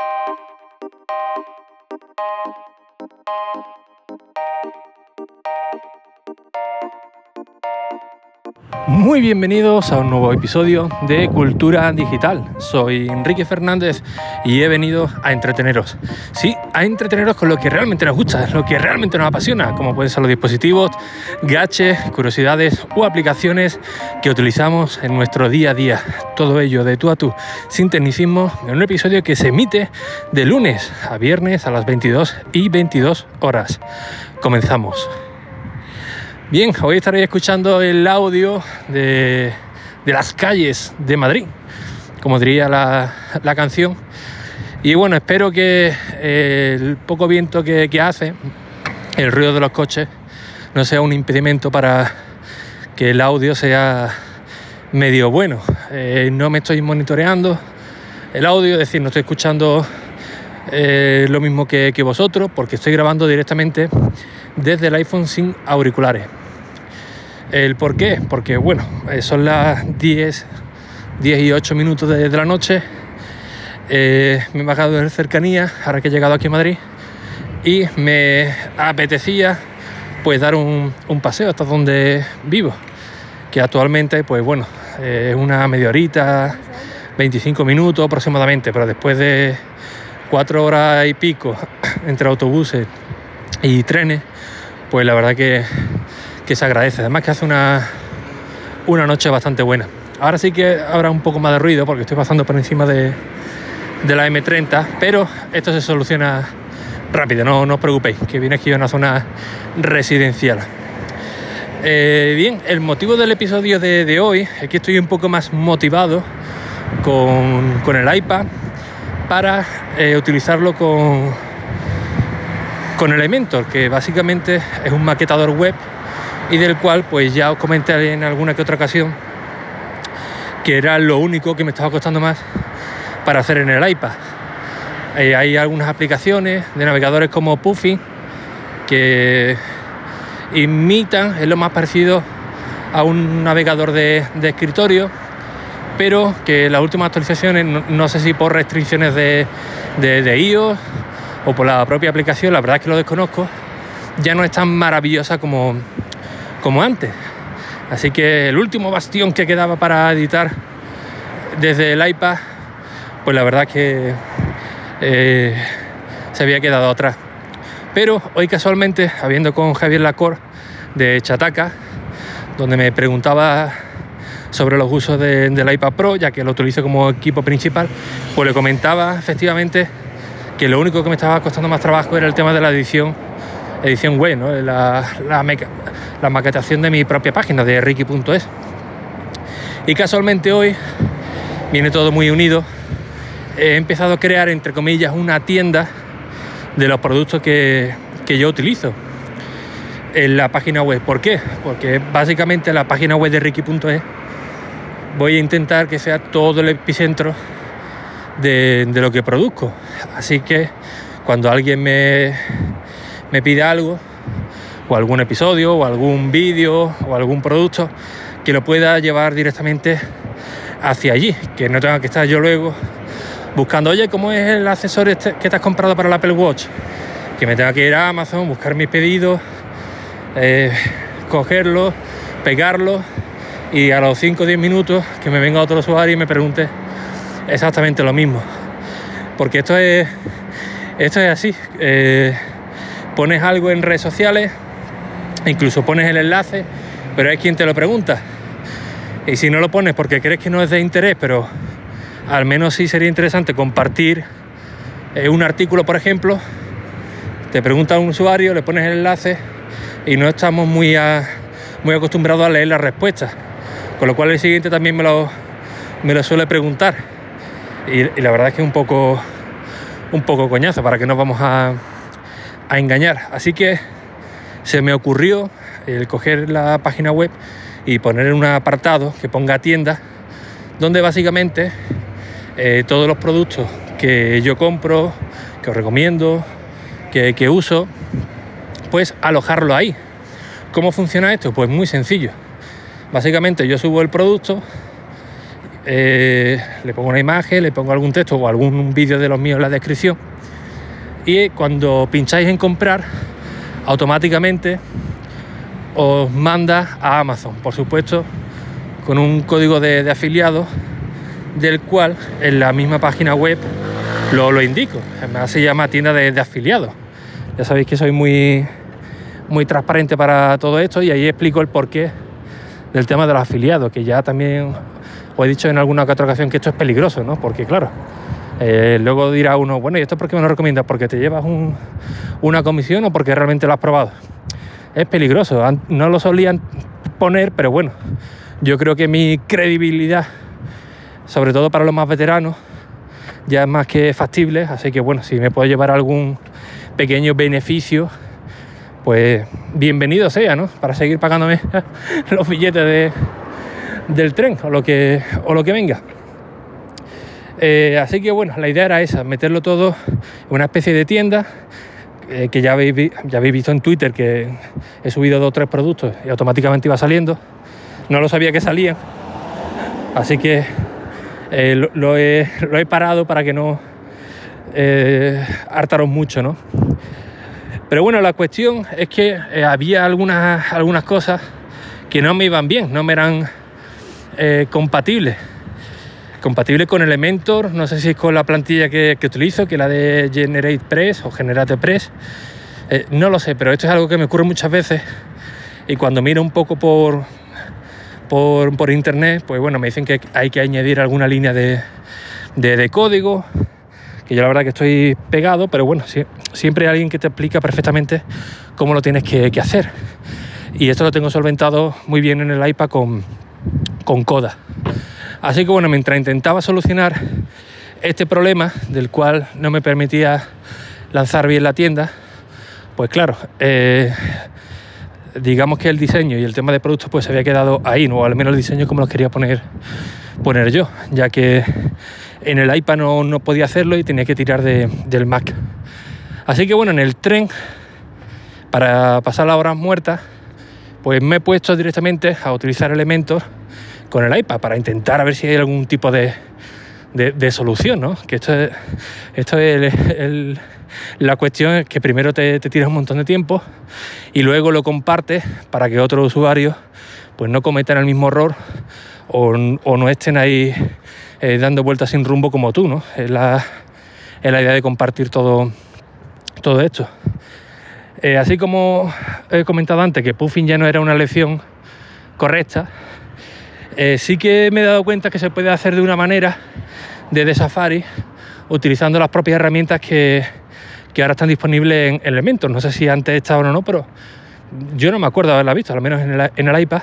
Thank you. Muy bienvenidos a un nuevo episodio de Cultura Digital. Soy Enrique Fernández y he venido a entreteneros. Sí, a entreteneros con lo que realmente nos gusta, lo que realmente nos apasiona, como pueden ser los dispositivos, gaches, curiosidades o aplicaciones que utilizamos en nuestro día a día. Todo ello de tú a tú, sin tecnicismo, en un episodio que se emite de lunes a viernes a las 22 y 22 horas. Comenzamos. Bien, hoy estaréis escuchando el audio de, las calles de Madrid, como diría la, canción. Y bueno, espero que eh, el poco viento que, hace, el ruido de los coches, no sea un impedimento para que el audio sea medio bueno. Eh, no me estoy monitoreando el audio, es decir, no estoy escuchando eh, lo mismo que, que vosotros, porque estoy grabando directamente desde el iPhone sin auriculares. ¿El por qué? Porque bueno, eh, son las 10, 10 y 8 minutos de, la noche. Eh, me he bajado en cercanía, ahora que he llegado aquí a Madrid, y me apetecía pues dar un, paseo hasta donde vivo, que actualmente pues bueno, es una media horita, 25 minutos aproximadamente, pero después de cuatro horas y pico entre autobuses y trenes, pues la verdad que que se agradece. Además que hace una, una noche bastante buena. Ahora sí que habrá un poco más de ruido porque estoy pasando por encima de, de la M30, pero esto se soluciona rápido, no, no os preocupéis, que viene aquí una zona residencial. Eh, bien, el motivo del episodio de, hoy es que estoy un poco más motivado con, con el iPad para eh, utilizarlo con, con Elementor, que básicamente es un maquetador web y del cual pues ya os comenté en alguna que otra ocasión que era lo único que me estaba costando más para hacer en el iPad. Eh, hay algunas aplicaciones de navegadores como Puffy que imitan, es lo más parecido a un navegador de, escritorio, pero que las últimas actualizaciones, no, sé si por restricciones de, iOS o por la propia aplicación, la verdad es que lo desconozco, ya no es tan maravillosa como, como antes. Así que el último bastión que quedaba para editar desde el iPad, pues la verdad que eh, se había quedado atrás. Pero hoy casualmente, habiendo con Javier Lacor de Chataca, donde me preguntaba sobre los usos del iPad Pro, ya que lo utilizo como equipo principal, pues le comentaba efectivamente que lo único que me estaba costando más trabajo era el tema de la edición edición web, la, la, maquetación de mi propia página de ricky.es. Y casualmente hoy viene todo muy unido. He empezado a crear, entre comillas, una tienda de los productos que, que yo utilizo en la página web. ¿Por qué? Porque básicamente la página web de ricky.es voy a intentar que sea todo el epicentro de, de, lo que produzco. Así que cuando alguien me, me pide algo, o algún episodio, o algún vídeo, o algún producto, que lo pueda llevar directamente hacia allí, que no tenga que estar yo luego buscando, oye, ¿cómo es el accesorio este que te has comprado para el Apple Watch? Que me tenga que ir a Amazon, buscar mis pedidos, eh, cogerlo, pegarlo y a los 5 o 10 minutos que me venga otro usuario y me pregunte exactamente lo mismo. Porque esto es, esto es así. Eh, pones algo en redes sociales, incluso pones el enlace, pero hay quien te lo pregunta. Y si no lo pones porque crees que no es de interés, pero al menos sí sería interesante compartir eh, un artículo, por ejemplo, te pregunta un usuario, le pones el enlace y no estamos muy, muy acostumbrados a leer las respuestas. Con lo cual el siguiente también me lo, me lo suele preguntar. Y, la verdad es que es un poco, un poco coñazo, para que nos vamos a, a engañar. Así que se me ocurrió el coger la página web y poner en un apartado que ponga tienda, donde básicamente eh, todos los productos que yo compro, que os recomiendo, que, que uso, pues alojarlo ahí. ¿Cómo funciona esto? Pues muy sencillo. Básicamente yo subo el producto, eh, le pongo una imagen, le pongo algún texto o algún vídeo de los míos en la descripción. Y cuando pincháis en comprar, automáticamente os manda a Amazon, por supuesto, con un código de, afiliado del cual en la misma página web lo, lo indico. Además se llama tienda de, de afiliados. Ya sabéis que soy muy, muy transparente para todo esto y ahí explico el porqué del tema de los afiliados, que ya también os he dicho en alguna otra ocasión que esto es peligroso, ¿no? Porque claro, eh, luego dirá uno, bueno, ¿y esto por qué me lo recomiendas? ¿Porque te llevas una comisión o porque realmente lo has probado? Es peligroso, no lo solían poner, pero bueno, yo creo que mi credibilidad, sobre todo para los más veteranos, ya es más que factible, así que bueno, si me puedo llevar algún pequeño beneficio, pues bienvenido sea, ¿no? Para seguir pagándome los billetes de, del tren o lo que, o lo que venga. Eh, así que bueno, la idea era esa, meterlo todo en una especie de tienda eh, que ya habéis, visto en Twitter que he subido dos o tres productos y automáticamente iba saliendo. No lo sabía que salían, así que eh, lo, he, parado para que no hartaros mucho, ¿no? Pero bueno, la cuestión es que había algunas, cosas que no me iban bien, no me eran eh, compatible. Con Elementor, no sé si es con la plantilla que, utilizo, que es la de Generate Press o Generate Press. Eh, no lo sé, pero esto es algo que me ocurre muchas veces. Y cuando miro un poco por, por, internet, pues bueno, me dicen que hay que añadir alguna línea de, código, que yo la verdad que estoy pegado, pero bueno, siempre hay alguien que te explica perfectamente cómo lo tienes que, que hacer. Y esto lo tengo solventado muy bien en el iPad con, con coda. Así que bueno, mientras intentaba solucionar este problema del cual no me permitía lanzar bien la tienda, pues claro, eh, digamos que el diseño y el tema de productos pues se había quedado ahí, ¿no? o al menos el diseño como lo quería poner, poner yo, ya que en el iPad no, no podía hacerlo y tenía que tirar del Mac. Así que bueno, en el tren, para pasar las horas muertas, pues me he puesto directamente a utilizar elementos con el iPad para intentar a ver si hay algún tipo de, solución, ¿no? Que esto es, esto es la cuestión es que primero te, te tiras un montón de tiempo y luego lo compartes para que otros usuarios pues no cometan el mismo error o, no estén ahí eh, dando vueltas sin rumbo como tú, ¿no? Es la, la idea de compartir todo, todo esto. Eh, así como he comentado antes que Puffin ya no era una lección correcta, eh, sí que me he dado cuenta que se puede hacer de una manera desde Safari utilizando las propias herramientas que, ahora están disponibles en Elementor. No sé si antes estaban o no, pero yo no me acuerdo haberla visto, al menos en el, en el iPad.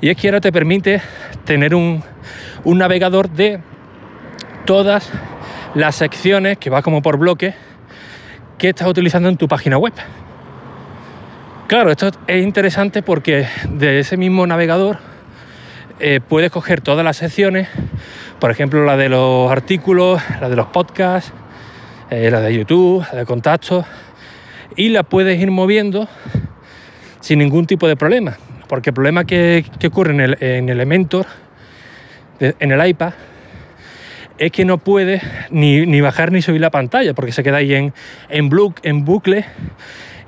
Y es que ahora te permite tener un, un navegador de todas las secciones que va como por bloque que estás utilizando en tu página web. Claro, esto es interesante porque de ese mismo navegador eh, puedes coger todas las secciones, por ejemplo la de los artículos, la de los podcasts, eh, la de YouTube, la de contactos, y la puedes ir moviendo sin ningún tipo de problema. Porque el problema que, ocurre en, el, en Elementor, en el iPad, es que no puedes ni, bajar ni subir la pantalla, porque se queda ahí en, en, en bucle,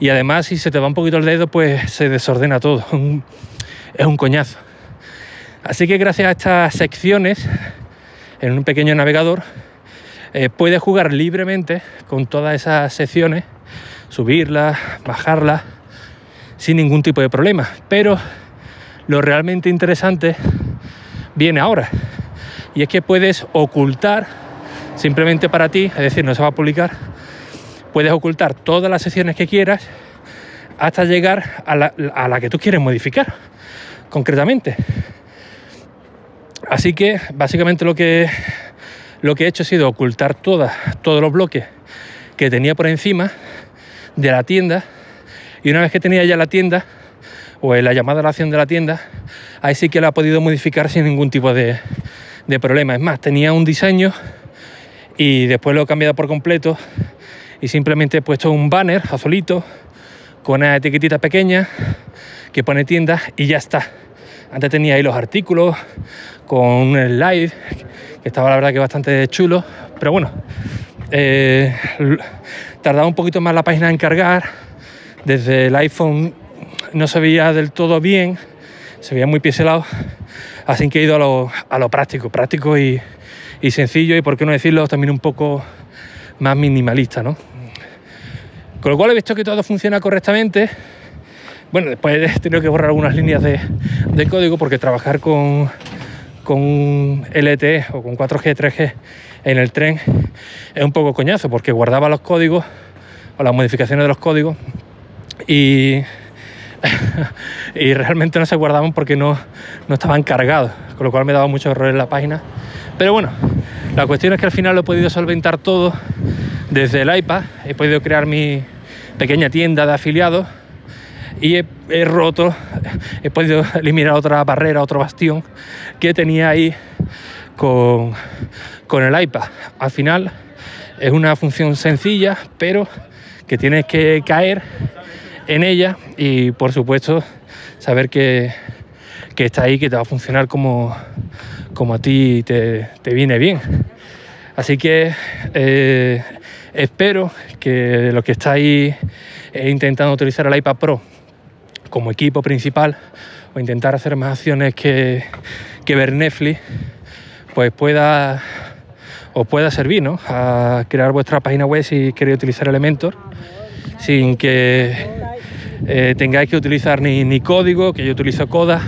y además si se te va un poquito el dedo, pues se desordena todo. es un coñazo. Así que gracias a estas secciones, en un pequeño navegador, eh, puedes jugar libremente con todas esas secciones, subirlas, bajarlas, sin ningún tipo de problema. Pero lo realmente interesante viene ahora. Y es que puedes ocultar, simplemente para ti, es decir, no se va a publicar, puedes ocultar todas las secciones que quieras hasta llegar a la, a la que tú quieres modificar, concretamente. Así que básicamente lo que, lo que he hecho ha sido ocultar todos los bloques que tenía por encima de la tienda y una vez que tenía ya la tienda o la llamada a la acción de la tienda, ahí sí que la ha podido modificar sin ningún tipo de, de problema. Es más, tenía un diseño y después lo he cambiado por completo y simplemente he puesto un banner azulito con una etiquetita pequeña que pone tienda y ya está. Antes tenía ahí los artículos con un slide, que estaba la verdad que bastante chulo, pero bueno, eh, tardaba un poquito más la página en cargar. Desde el iPhone no se veía del todo bien, se veía muy pixelado, así que he ido a lo, práctico, práctico y, y sencillo y por qué no decirlo también un poco más minimalista, ¿no? Con lo cual he visto que todo funciona correctamente. Bueno, después he tenido que borrar algunas líneas de, código porque trabajar con, con LTE o con 4G, 3G en el tren es un poco coñazo porque guardaba los códigos o las modificaciones de los códigos y, y realmente no se guardaban porque no, no estaban cargados, con lo cual me daba mucho error en la página. Pero bueno, la cuestión es que al final lo he podido solventar todo desde el iPad, he podido crear mi pequeña tienda de afiliados y he, roto, he podido eliminar otra barrera, otro bastión que tenía ahí con, con el iPad. Al final es una función sencilla, pero que tienes que caer en ella y por supuesto saber que, que está ahí, que te va a funcionar como, como a ti te, te viene bien. Así que eh, espero que los que estáis eh, intentando utilizar el iPad Pro como equipo principal o intentar hacer más acciones que, que ver Netflix, pues pueda os pueda servir ¿no? a crear vuestra página web si queréis utilizar Elementor sin que eh, tengáis que utilizar ni, ni, código, que yo utilizo Coda,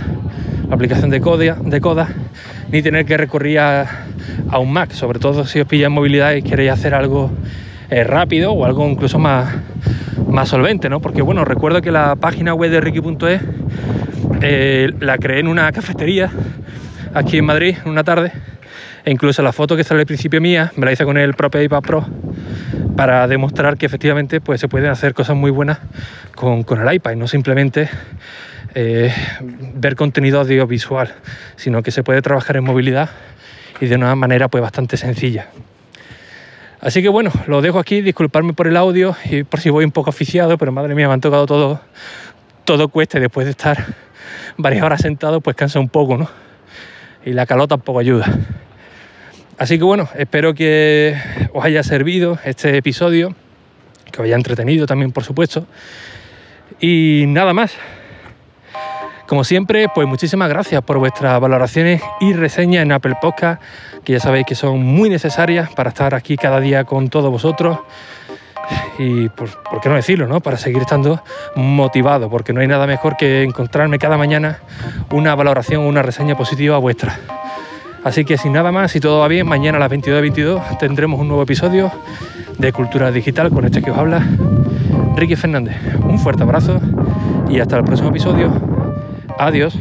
la aplicación de Coda, de Coda ni tener que recurrir a, a, un Mac, sobre todo si os pilla en movilidad y queréis hacer algo eh, rápido o algo incluso más, más solvente, ¿no? Porque bueno, recuerdo que la página web de Ricky.es eh, la creé en una cafetería aquí en Madrid una tarde e incluso la foto que sale al principio mía me la hice con el propio iPad Pro para demostrar que efectivamente pues, se pueden hacer cosas muy buenas con, con el iPad y no simplemente eh, ver contenido audiovisual, sino que se puede trabajar en movilidad y de una manera pues bastante sencilla. Así que bueno, lo dejo aquí, disculparme por el audio y por si voy un poco oficiado, pero madre mía, me han tocado todo, todo cueste después de estar varias horas sentado, pues cansa un poco, ¿no? Y la calor tampoco ayuda. Así que bueno, espero que os haya servido este episodio, que os haya entretenido también, por supuesto. Y nada más. Como siempre, pues muchísimas gracias por vuestras valoraciones y reseñas en Apple Podcast, que ya sabéis que son muy necesarias para estar aquí cada día con todos vosotros. Y por, por qué no decirlo, ¿no? Para seguir estando motivado, porque no hay nada mejor que encontrarme cada mañana una valoración o una reseña positiva vuestra. Así que sin nada más, si todo va bien, mañana a las 22.22 tendremos un nuevo episodio de Cultura Digital con este que os habla Ricky Fernández. Un fuerte abrazo y hasta el próximo episodio. Adiós.